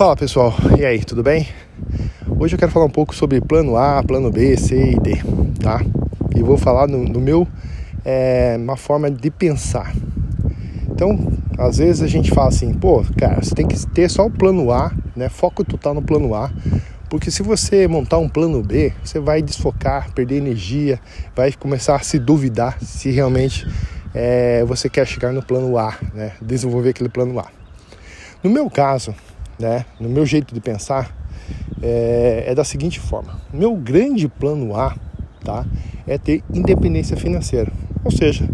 Fala pessoal, e aí, tudo bem? Hoje eu quero falar um pouco sobre plano A, plano B, C e D, tá? E vou falar no, no meu, é, uma forma de pensar. Então, às vezes a gente fala assim, pô, cara, você tem que ter só o plano A, né? Foco total no plano A, porque se você montar um plano B, você vai desfocar, perder energia, vai começar a se duvidar se realmente é, você quer chegar no plano A, né? Desenvolver aquele plano A. No meu caso, né, no meu jeito de pensar, é, é da seguinte forma: meu grande plano A, tá, é ter independência financeira, ou seja,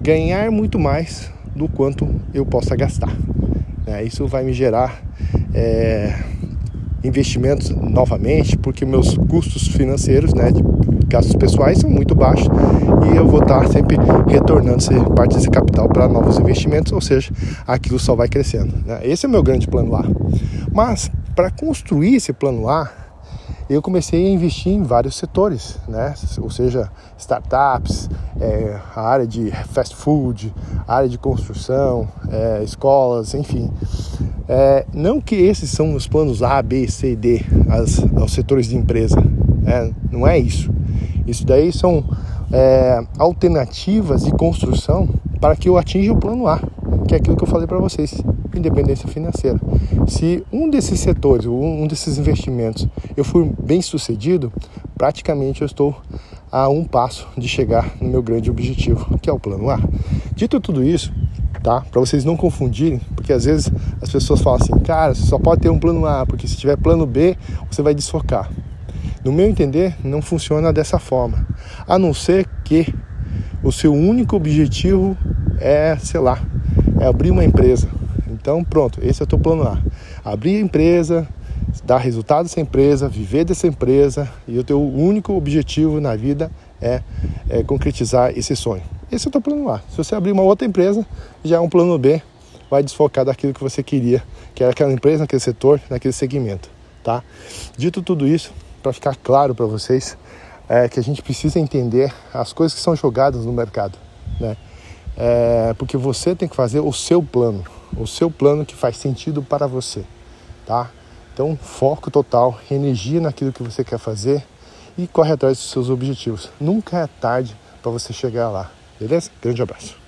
ganhar muito mais do quanto eu possa gastar. Né? Isso vai me gerar é, investimentos novamente, porque meus custos financeiros, né, de gastos pessoais são muito baixos e eu vou estar sempre retornando parte desse capital para novos investimentos, ou seja, aquilo só vai crescendo. Né? Esse é o meu grande plano A. Mas para construir esse plano A, eu comecei a investir em vários setores, né? ou seja, startups, é, a área de fast food, área de construção, é, escolas, enfim. É, não que esses são os planos A, B, C e D, as, setores de empresa, é, não é isso. Isso daí são é, alternativas de construção para que eu atinja o plano A, que é aquilo que eu falei para vocês, independência financeira. Se um desses setores, um desses investimentos, eu for bem sucedido, praticamente eu estou a um passo de chegar no meu grande objetivo, que é o plano A. Dito tudo isso, tá? Para vocês não confundirem, porque às vezes as pessoas falam assim, cara, você só pode ter um plano A, porque se tiver plano B, você vai desfocar. No meu entender, não funciona dessa forma. A não ser que o seu único objetivo é, sei lá, é abrir uma empresa. Então, pronto, esse é o teu plano A. Abrir a empresa, dar resultado dessa empresa, viver dessa empresa e o teu único objetivo na vida é, é concretizar esse sonho. Esse é o teu plano A. Se você abrir uma outra empresa, já é um plano B, vai desfocar daquilo que você queria, que era aquela empresa, naquele setor, naquele segmento, tá? Dito tudo isso, para ficar claro para vocês é que a gente precisa entender as coisas que são jogadas no mercado, né? É, porque você tem que fazer o seu plano, o seu plano que faz sentido para você, tá? Então, foco total, energia naquilo que você quer fazer e corre atrás dos seus objetivos. Nunca é tarde para você chegar lá, beleza? Grande abraço.